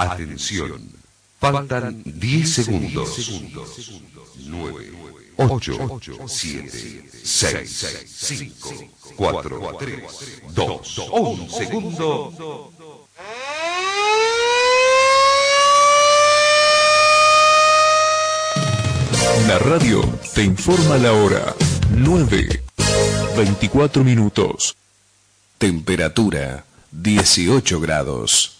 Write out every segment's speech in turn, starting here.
Atención. Faltan 10 segundos. 9, 8, 7, 6, 5, 4, 3, 2, 1 segundo. La radio te informa la hora. 9, 24 minutos. Temperatura 18 grados.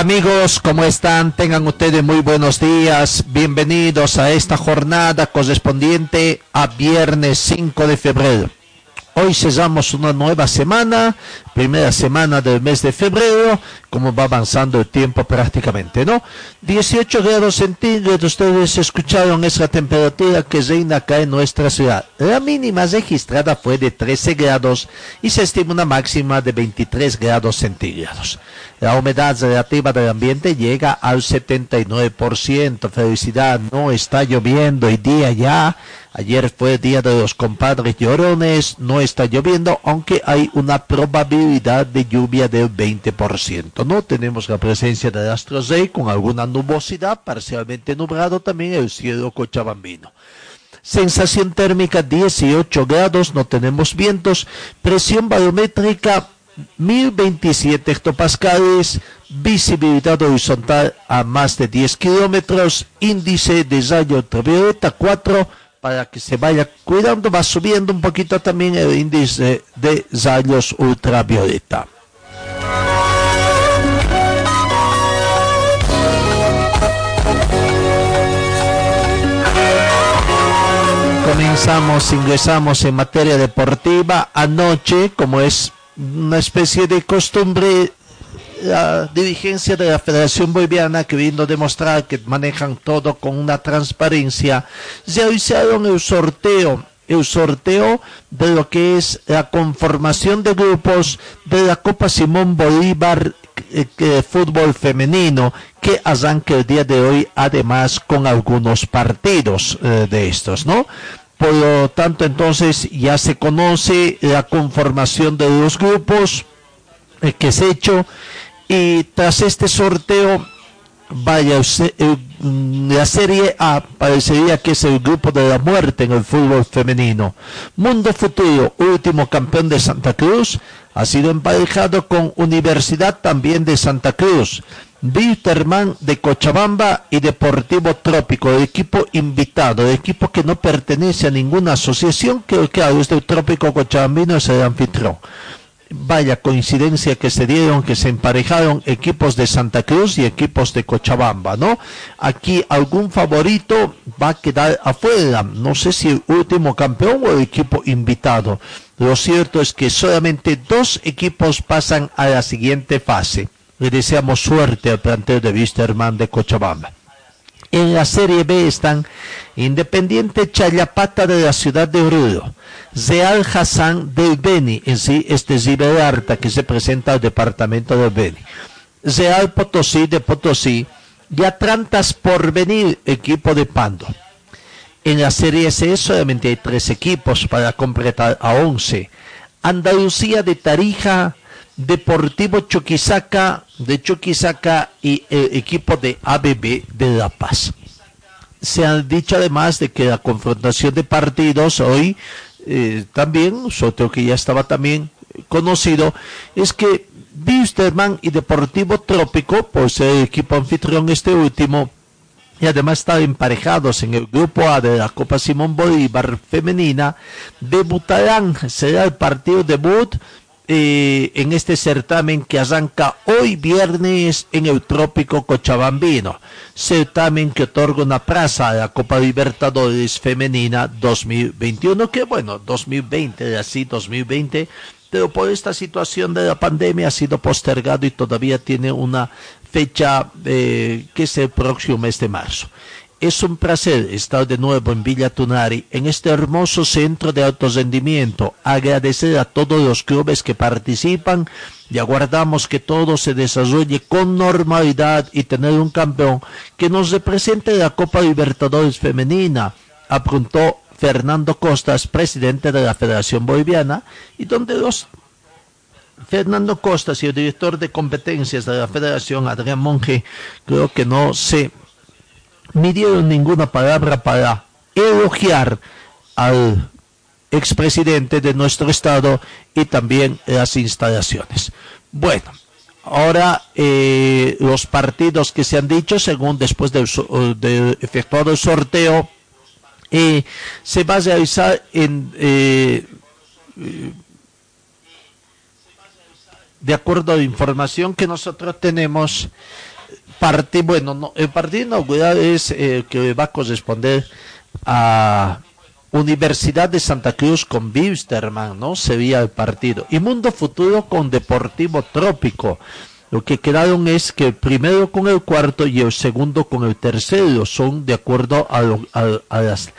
Amigos, ¿cómo están? Tengan ustedes muy buenos días. Bienvenidos a esta jornada correspondiente a viernes 5 de febrero. Hoy cesamos una nueva semana, primera semana del mes de febrero, como va avanzando el tiempo prácticamente, ¿no? 18 grados centígrados, ustedes escucharon, es la temperatura que reina acá en nuestra ciudad. La mínima registrada fue de 13 grados y se estima una máxima de 23 grados centígrados. La humedad relativa del ambiente llega al 79%. Felicidad, no está lloviendo hoy día ya. Ayer fue día de los compadres llorones, no está lloviendo, aunque hay una probabilidad de lluvia del 20%. No tenemos la presencia de astros rey con alguna nubosidad, parcialmente nublado también el cielo cochabambino. Sensación térmica 18 grados, no tenemos vientos, presión barométrica 1027 hectopascales, visibilidad horizontal a más de 10 kilómetros, índice de rayo ultravioleta 4, para que se vaya cuidando, va subiendo un poquito también el índice de rayos ultravioleta. Comenzamos, ingresamos en materia deportiva. Anoche, como es una especie de costumbre, la dirigencia de la Federación Boliviana, queriendo demostrar que manejan todo con una transparencia, realizaron el sorteo, el sorteo de lo que es la conformación de grupos de la Copa Simón Bolívar eh, fútbol femenino que arranca el día de hoy además con algunos partidos eh, de estos, ¿no? Por lo tanto, entonces ya se conoce la conformación de los grupos eh, que se ha hecho y tras este sorteo, vaya, eh, mm, la Serie A parecería que es el grupo de la muerte en el fútbol femenino. Mundo Futuro, último campeón de Santa Cruz, ha sido emparejado con Universidad también de Santa Cruz. Wilterman de Cochabamba y Deportivo Trópico, equipo invitado, equipo que no pertenece a ninguna asociación, que claro, es del Trópico Cochabambino, es el anfitrión. Vaya coincidencia que se dieron, que se emparejaron equipos de Santa Cruz y equipos de Cochabamba, ¿no? Aquí algún favorito va a quedar afuera, no sé si el último campeón o el equipo invitado. Lo cierto es que solamente dos equipos pasan a la siguiente fase le deseamos suerte al plantel de Wisterman de Cochabamba. En la Serie B están Independiente Chayapata de la ciudad de Oruro, Real Hassan del Beni, en sí este es Iberarta que se presenta al departamento del Beni, Real Potosí de Potosí y Atlantas por venir, equipo de Pando. En la Serie C solamente hay tres equipos para completar a once. Andalucía de Tarija, Deportivo Chuquisaca de Chuquisaca y el equipo de ABB de La Paz. Se ha dicho además de que la confrontación de partidos hoy eh, también, otro que ya estaba también conocido, es que Wisterman y Deportivo Trópico, por ser el equipo anfitrión este último, y además están emparejados en el grupo A de la Copa Simón Bolívar femenina, debutarán, será el partido debut eh, en este certamen que arranca hoy viernes en el trópico Cochabambino, certamen que otorga una plaza a la Copa Libertadores Femenina 2021, que bueno, 2020, así 2020, pero por esta situación de la pandemia ha sido postergado y todavía tiene una fecha eh, que es el próximo mes de marzo. Es un placer estar de nuevo en Villa Tunari, en este hermoso centro de alto rendimiento. Agradecer a todos los clubes que participan y aguardamos que todo se desarrolle con normalidad y tener un campeón que nos represente la Copa Libertadores Femenina, apuntó Fernando Costas, presidente de la Federación Boliviana, y donde los Fernando Costas y el director de competencias de la Federación, Adrián Monge, creo que no se midieron ninguna palabra para elogiar al expresidente de nuestro estado y también las instalaciones. Bueno, ahora eh, los partidos que se han dicho, según después de, de efectuado el sorteo, eh, se va a realizar en eh, de acuerdo a la información que nosotros tenemos, parte, bueno, no, el partido inaugural es eh, que va a corresponder a Universidad de Santa Cruz con Wilstermann, ¿no? Sería el partido. Y Mundo Futuro con Deportivo Trópico. Lo que quedaron es que el primero con el cuarto y el segundo con el tercero son de acuerdo a las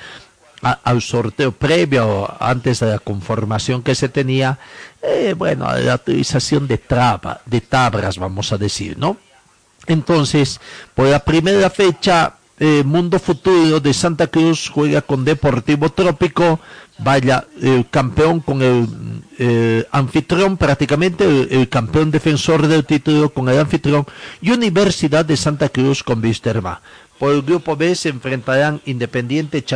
al sorteo previo, antes de la conformación que se tenía, eh, bueno, a la utilización de, traba, de tablas, vamos a decir, ¿no? Entonces, por la primera fecha, eh, Mundo Futuro de Santa Cruz juega con Deportivo Trópico, vaya, el campeón con el eh, anfitrión, prácticamente el, campeón defensor del título con el anfitrión, y Universidad de Santa Cruz con Visterma. Por el grupo B se enfrentarán Independiente